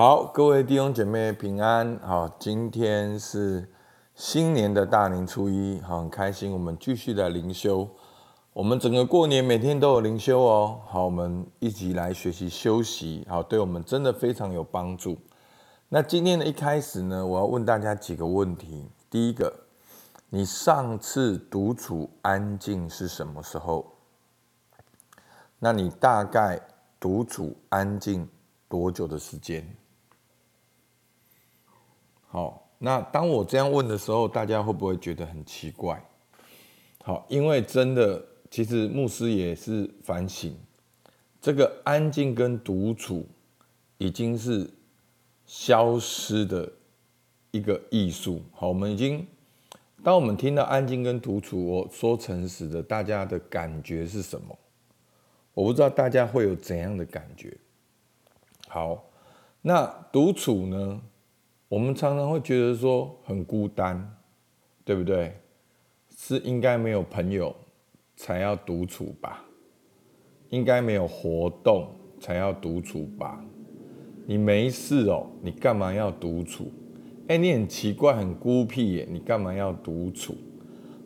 好，各位弟兄姐妹平安。好，今天是新年的大年初一，好，很开心，我们继续的灵修。我们整个过年每天都有灵修哦。好，我们一起来学习休息，好，对我们真的非常有帮助。那今天的一开始呢，我要问大家几个问题。第一个，你上次独处安静是什么时候？那你大概独处安静多久的时间？好，那当我这样问的时候，大家会不会觉得很奇怪？好，因为真的，其实牧师也是反省，这个安静跟独处已经是消失的一个艺术。好，我们已经，当我们听到安静跟独处，我说诚实的，大家的感觉是什么？我不知道大家会有怎样的感觉。好，那独处呢？我们常常会觉得说很孤单，对不对？是应该没有朋友才要独处吧？应该没有活动才要独处吧？你没事哦，你干嘛要独处？哎，你很奇怪，很孤僻耶，你干嘛要独处？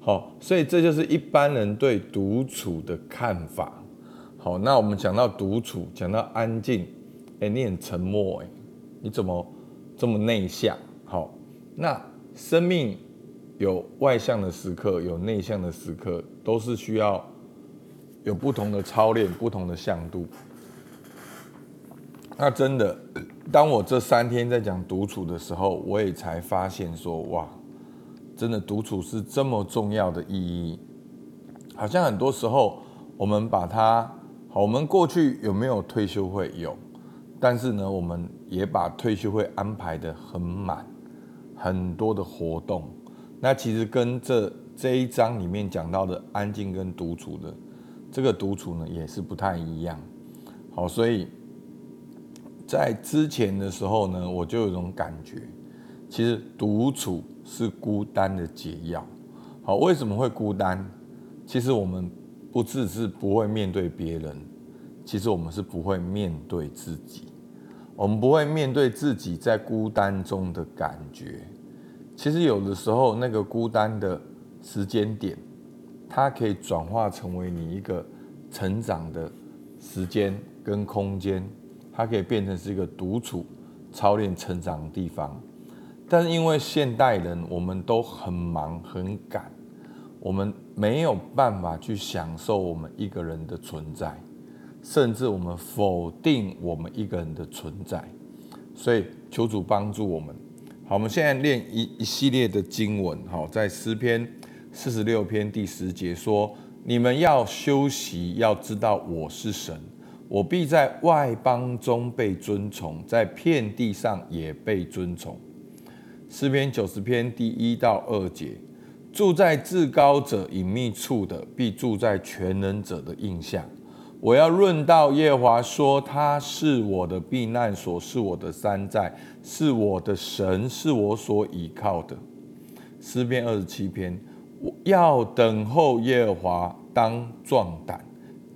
好，所以这就是一般人对独处的看法。好，那我们讲到独处，讲到安静，哎，你很沉默哎，你怎么？这么内向，好，那生命有外向的时刻，有内向的时刻，都是需要有不同的操练，不同的向度。那真的，当我这三天在讲独处的时候，我也才发现说，哇，真的独处是这么重要的意义。好像很多时候我们把它，好，我们过去有没有退休会有？但是呢，我们也把退休会安排的很满，很多的活动。那其实跟这这一章里面讲到的安静跟独处的这个独处呢，也是不太一样。好，所以在之前的时候呢，我就有一种感觉，其实独处是孤单的解药。好，为什么会孤单？其实我们不只是不会面对别人，其实我们是不会面对自己。我们不会面对自己在孤单中的感觉。其实有的时候，那个孤单的时间点，它可以转化成为你一个成长的时间跟空间，它可以变成是一个独处、操练成长的地方。但是因为现代人，我们都很忙很赶，我们没有办法去享受我们一个人的存在。甚至我们否定我们一个人的存在，所以求主帮助我们。好，我们现在练一一系列的经文。好，在诗篇四十六篇第十节说：“你们要休息，要知道我是神，我必在外邦中被尊崇，在遍地上也被尊崇。”诗篇九十篇第一到二节：“住在至高者隐秘处的，必住在全能者的印象。”我要论到耶华说，他是我的避难所，是我的山寨，是我的神，是我所倚靠的。诗篇二十七篇，我要等候耶华，当壮胆，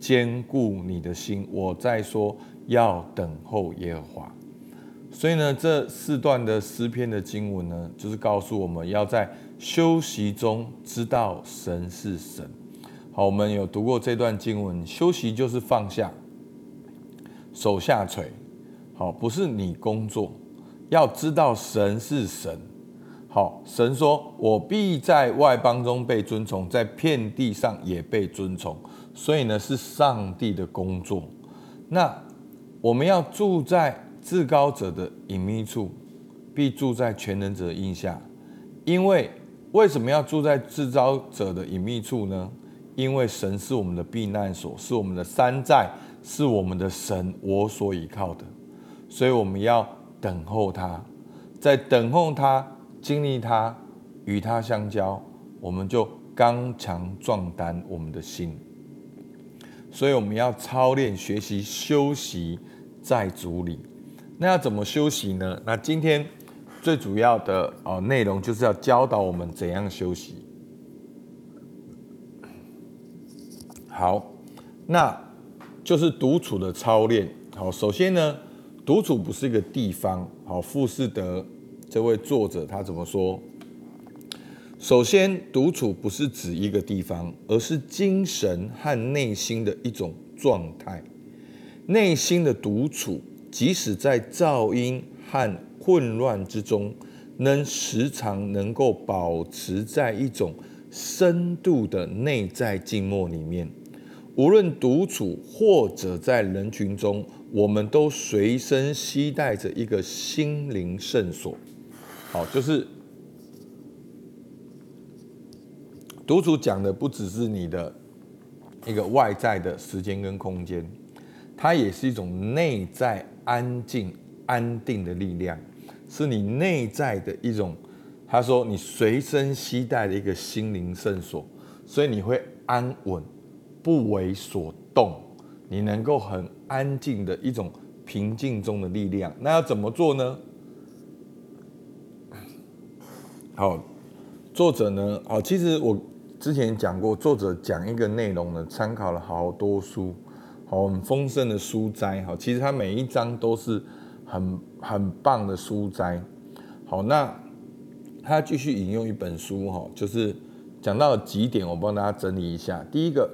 坚固你的心。我在说要等候耶华，所以呢，这四段的诗篇的经文呢，就是告诉我们要在休息中知道神是神。好，我们有读过这段经文，休息就是放下，手下垂。好，不是你工作，要知道神是神。好，神说：“我必在外邦中被尊崇，在遍地上也被尊崇。”所以呢，是上帝的工作。那我们要住在至高者的隐秘处，必住在全能者的印下。因为为什么要住在至高者的隐秘处呢？因为神是我们的避难所，是我们的山寨，是我们的神，我所依靠的，所以我们要等候他，在等候他、经历他、与他相交，我们就刚强壮胆我们的心。所以我们要操练、学习、休息在主里。那要怎么休息呢？那今天最主要的哦内容就是要教导我们怎样休息。好，那就是独处的操练。好，首先呢，独处不是一个地方。好，富士德这位作者他怎么说？首先，独处不是指一个地方，而是精神和内心的一种状态。内心的独处，即使在噪音和混乱之中，能时常能够保持在一种深度的内在静默里面。无论独处或者在人群中，我们都随身携带着一个心灵圣所。好，就是独处讲的不只是你的一个外在的时间跟空间。它也是一种内在安静、安定的力量，是你内在的一种。他说，你随身携带的一个心灵圣所，所以你会安稳，不为所动，你能够很安静的一种平静中的力量。那要怎么做呢？好，作者呢？好，其实我之前讲过，作者讲一个内容呢，参考了好多书。好，很丰盛的书斋，好，其实它每一章都是很很棒的书斋。好，那他继续引用一本书，哈，就是讲到几点，我帮大家整理一下。第一个，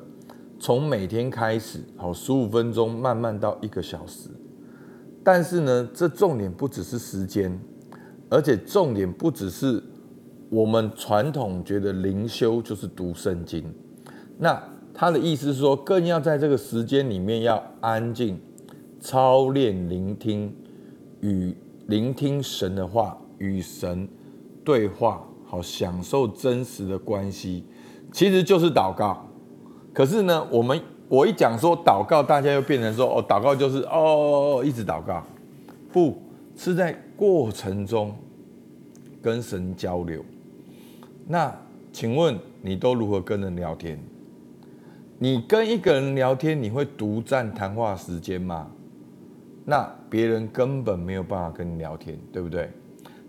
从每天开始，好，十五分钟，慢慢到一个小时。但是呢，这重点不只是时间，而且重点不只是我们传统觉得灵修就是读圣经，那。他的意思是说，更要在这个时间里面要安静，操练聆听，与聆听神的话，与神对话，好享受真实的关系，其实就是祷告。可是呢，我们我一讲说祷告，大家又变成说哦，祷告就是哦一直祷告，不是在过程中跟神交流。那请问你都如何跟人聊天？你跟一个人聊天，你会独占谈话时间吗？那别人根本没有办法跟你聊天，对不对？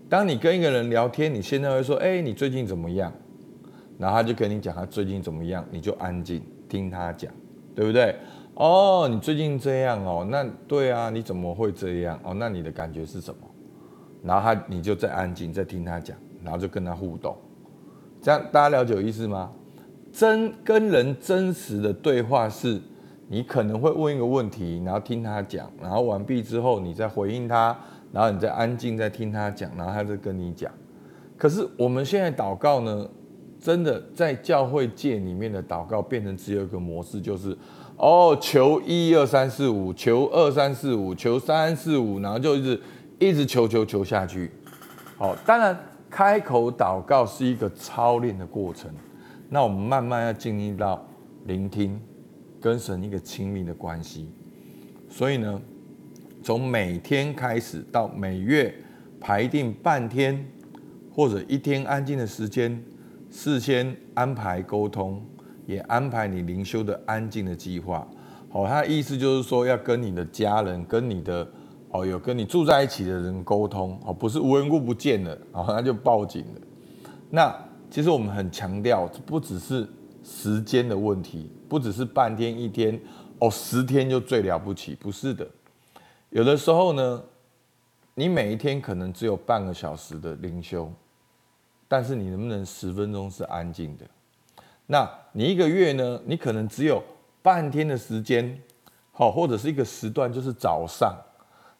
当你跟一个人聊天，你现在会说：“哎，你最近怎么样？”然后他就跟你讲他最近怎么样，你就安静听他讲，对不对？哦，你最近这样哦，那对啊，你怎么会这样？哦，那你的感觉是什么？然后他你就再安静再听他讲，然后就跟他互动，这样大家了解有意思吗？真跟人真实的对话是，你可能会问一个问题，然后听他讲，然后完毕之后你再回应他，然后你再安静再听他讲，然后他再跟你讲。可是我们现在祷告呢，真的在教会界里面的祷告变成只有一个模式，就是哦求一二三四五，求二三四五，求三四五，然后就一直一直求求求下去。好，当然开口祷告是一个操练的过程。那我们慢慢要进入到聆听，跟神一个亲密的关系。所以呢，从每天开始到每月排定半天或者一天安静的时间，事先安排沟通，也安排你灵修的安静的计划。好，他的意思就是说，要跟你的家人、跟你的哦有跟你住在一起的人沟通，哦，不是无缘故不见了，然后他就报警了。那。其实我们很强调，不只是时间的问题，不只是半天一天，哦，十天就最了不起，不是的。有的时候呢，你每一天可能只有半个小时的灵修，但是你能不能十分钟是安静的？那你一个月呢，你可能只有半天的时间，好，或者是一个时段，就是早上，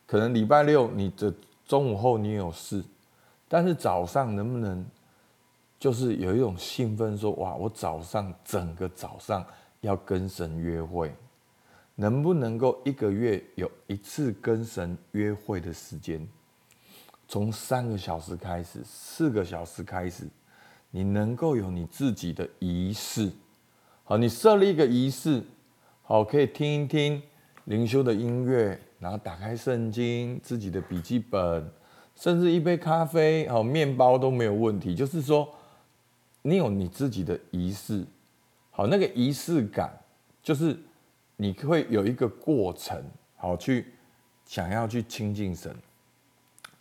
可能礼拜六你的中午后你有事，但是早上能不能？就是有一种兴奋，说哇，我早上整个早上要跟神约会，能不能够一个月有一次跟神约会的时间？从三个小时开始，四个小时开始，你能够有你自己的仪式。好，你设立一个仪式，好，可以听一听灵修的音乐，然后打开圣经，自己的笔记本，甚至一杯咖啡，好，面包都没有问题。就是说。你有你自己的仪式，好，那个仪式感就是你会有一个过程，好去想要去亲近神，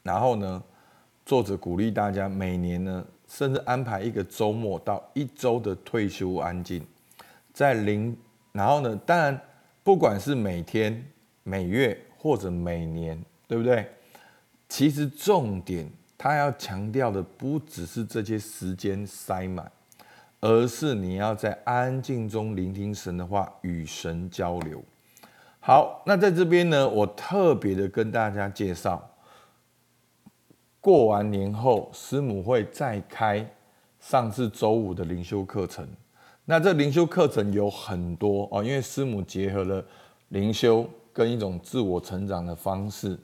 然后呢，作者鼓励大家每年呢，甚至安排一个周末到一周的退休安静，在零，然后呢，当然不管是每天、每月或者每年，对不对？其实重点他要强调的不只是这些时间塞满，而是你要在安静中聆听神的话，与神交流。好，那在这边呢，我特别的跟大家介绍，过完年后师母会再开上次周五的灵修课程。那这灵修课程有很多哦，因为师母结合了灵修跟一种自我成长的方式。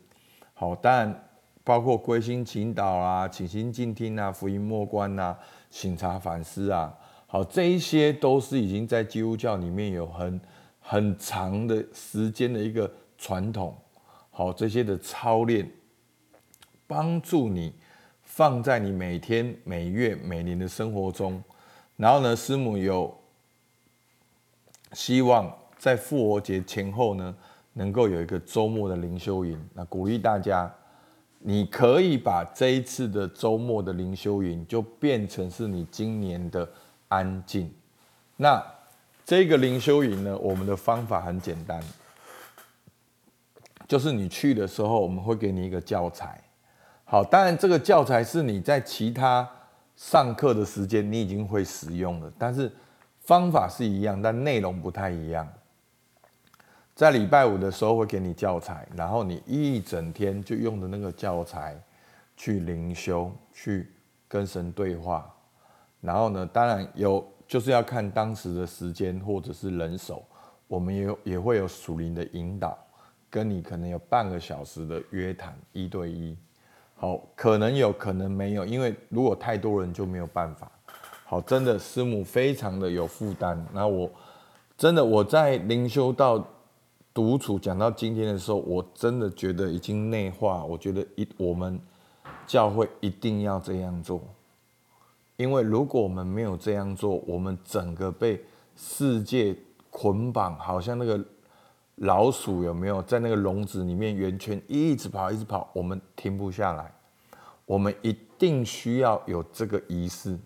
好，但包括归心祈祷啊、倾心静听啊、福音默观啊、醒察反思啊。好，这一些都是已经在基督教里面有很很长的时间的一个传统。好，这些的操练帮助你放在你每天、每月、每年的生活中。然后呢，师母有希望在复活节前后呢，能够有一个周末的灵修营。那鼓励大家，你可以把这一次的周末的灵修营，就变成是你今年的安静。那这个灵修营呢，我们的方法很简单，就是你去的时候，我们会给你一个教材。好，当然这个教材是你在其他。上课的时间你已经会使用了，但是方法是一样，但内容不太一样。在礼拜五的时候会给你教材，然后你一整天就用的那个教材去灵修，去跟神对话。然后呢，当然有就是要看当时的时间或者是人手，我们也也会有属灵的引导，跟你可能有半个小时的约谈一对一。好，可能有可能没有，因为如果太多人就没有办法。好，真的师母非常的有负担。那我真的我在灵修到独处讲到今天的时候，我真的觉得已经内化。我觉得一我们教会一定要这样做，因为如果我们没有这样做，我们整个被世界捆绑，好像那个。老鼠有没有在那个笼子里面圆圈一直跑，一直跑？我们停不下来。我们一定需要有这个仪式，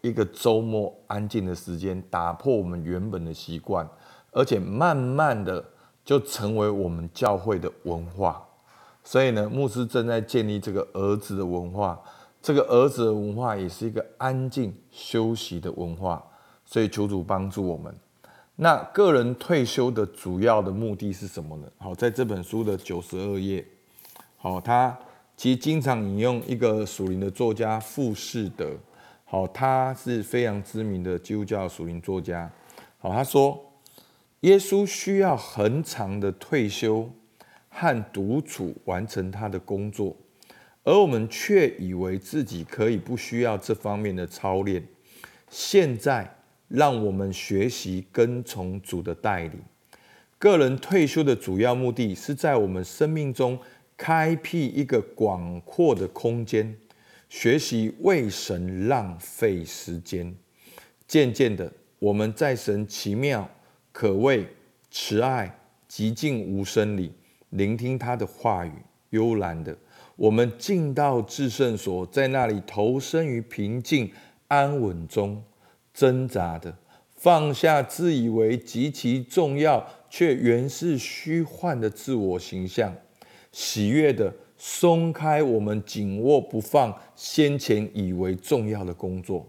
一个周末安静的时间，打破我们原本的习惯，而且慢慢的就成为我们教会的文化。所以呢，牧师正在建立这个儿子的文化，这个儿子的文化也是一个安静休息的文化。所以求主帮助我们。那个人退休的主要的目的是什么呢？好，在这本书的九十二页，好，他其实经常引用一个属灵的作家富士德，好，他是非常知名的基督教属灵作家，好，他说，耶稣需要很长的退休和独处完成他的工作，而我们却以为自己可以不需要这方面的操练，现在。让我们学习跟从主的带领。个人退休的主要目的是在我们生命中开辟一个广阔的空间，学习为神浪费时间。渐渐的，我们在神奇妙、可畏、慈爱、极静无声里聆听他的话语。悠然的，我们进到至圣所，在那里投身于平静安稳中。挣扎的放下自以为极其重要却原是虚幻的自我形象，喜悦的松开我们紧握不放先前以为重要的工作。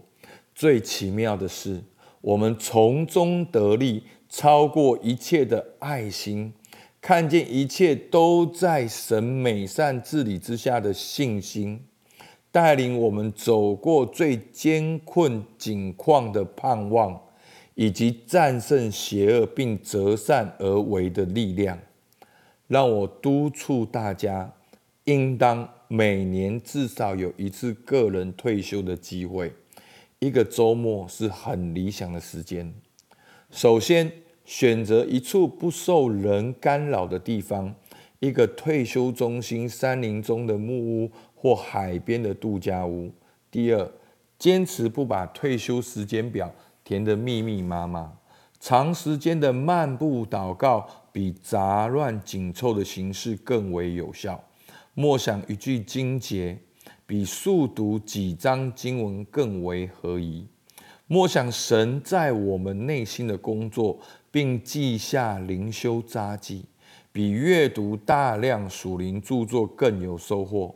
最奇妙的是，我们从中得利，超过一切的爱心，看见一切都在神美善治理之下的信心。带领我们走过最艰困境况的盼望，以及战胜邪恶并择善而为的力量，让我督促大家，应当每年至少有一次个人退休的机会。一个周末是很理想的时间。首先，选择一处不受人干扰的地方，一个退休中心、山林中的木屋。或海边的度假屋。第二，坚持不把退休时间表填得密密麻麻。长时间的漫步祷告，比杂乱紧凑的形式更为有效。默想一句经节，比速读几章经文更为合宜。默想神在我们内心的工作，并记下灵修札记，比阅读大量属灵著作更有收获。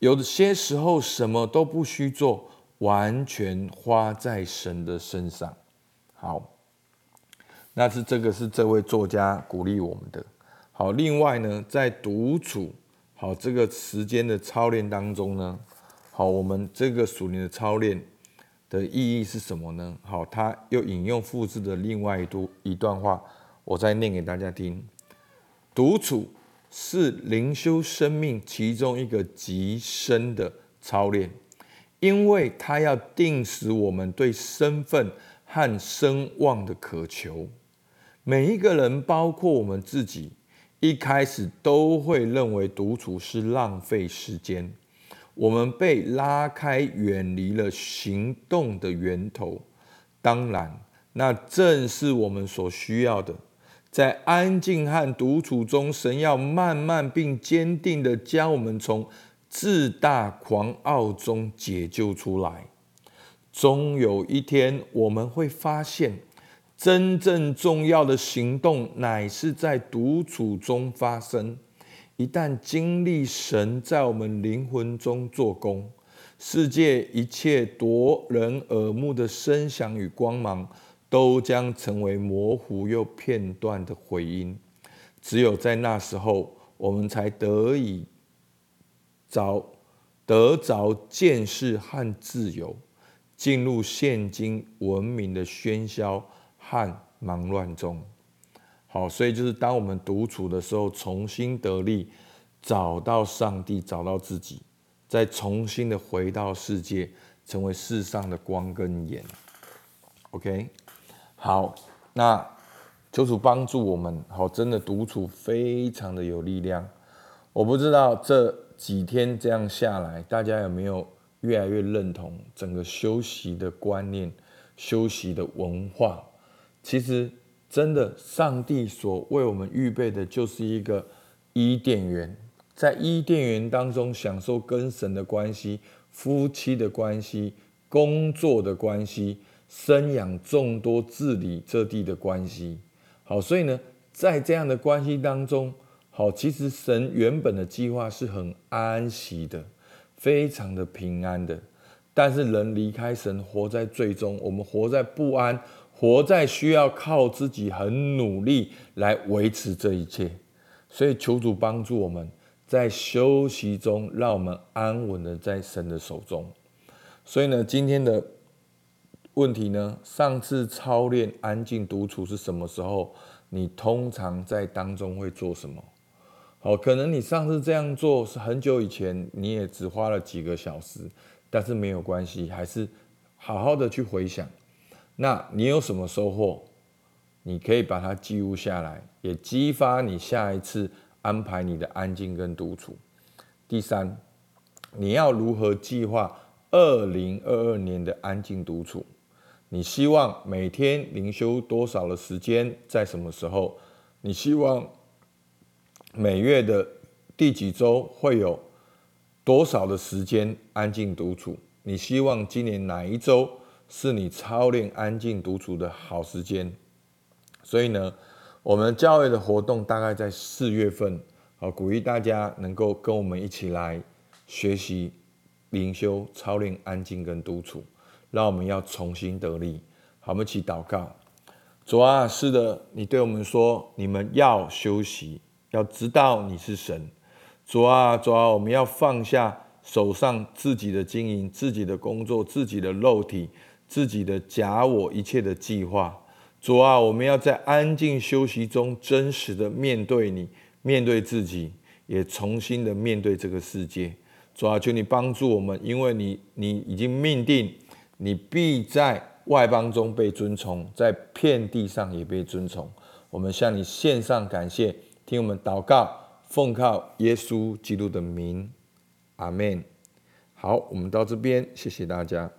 有些时候什么都不需做，完全花在神的身上。好，那是这个是这位作家鼓励我们的。好，另外呢，在独处好这个时间的操练当中呢，好，我们这个属灵的操练的意义是什么呢？好，他又引用复制的另外一段一段话，我再念给大家听。独处是灵修生命其中一个极深的操练，因为它要定死我们对身份和声望的渴求。每一个人，包括我们自己。一开始都会认为独处是浪费时间，我们被拉开，远离了行动的源头。当然，那正是我们所需要的。在安静和独处中，神要慢慢并坚定的将我们从自大狂傲中解救出来。终有一天，我们会发现。真正重要的行动乃是在独处中发生。一旦经历神在我们灵魂中做工，世界一切夺人耳目的声响与光芒，都将成为模糊又片段的回音。只有在那时候，我们才得以找得着见识和自由，进入现今文明的喧嚣。和忙乱中，好，所以就是当我们独处的时候，重新得力，找到上帝，找到自己，再重新的回到世界，成为世上的光跟盐。OK，好，那求主帮助我们，好，真的独处非常的有力量。我不知道这几天这样下来，大家有没有越来越认同整个休息的观念、休息的文化？其实，真的，上帝所为我们预备的，就是一个伊甸园，在伊甸园当中享受跟神的关系、夫妻的关系、工作的关系、生养众多、治理这地的关系。好，所以呢，在这样的关系当中，好，其实神原本的计划是很安息的，非常的平安的。但是人离开神，活在最终，我们活在不安。活在需要靠自己很努力来维持这一切，所以求主帮助我们在休息中，让我们安稳的在神的手中。所以呢，今天的问题呢，上次操练安静独处是什么时候？你通常在当中会做什么？好，可能你上次这样做是很久以前，你也只花了几个小时，但是没有关系，还是好好的去回想。那你有什么收获？你可以把它记录下来，也激发你下一次安排你的安静跟独处。第三，你要如何计划二零二二年的安静独处？你希望每天灵修多少的时间？在什么时候？你希望每月的第几周会有多少的时间安静独处？你希望今年哪一周？是你操练安静独处的好时间，所以呢，我们教会的活动大概在四月份，好鼓励大家能够跟我们一起来学习灵修操练安静跟独处，让我们要重新得力。好，我们一起祷告。主啊，是的，你对我们说，你们要休息，要知道你是神。主啊，主啊，我们要放下手上自己的经营、自己的工作、自己的肉体。自己的假我一切的计划，主啊，我们要在安静休息中真实的面对你，面对自己，也重新的面对这个世界。主啊，求你帮助我们，因为你你已经命定，你必在外邦中被尊崇，在遍地上也被尊崇。我们向你献上感谢，听我们祷告，奉靠耶稣基督的名，阿门。好，我们到这边，谢谢大家。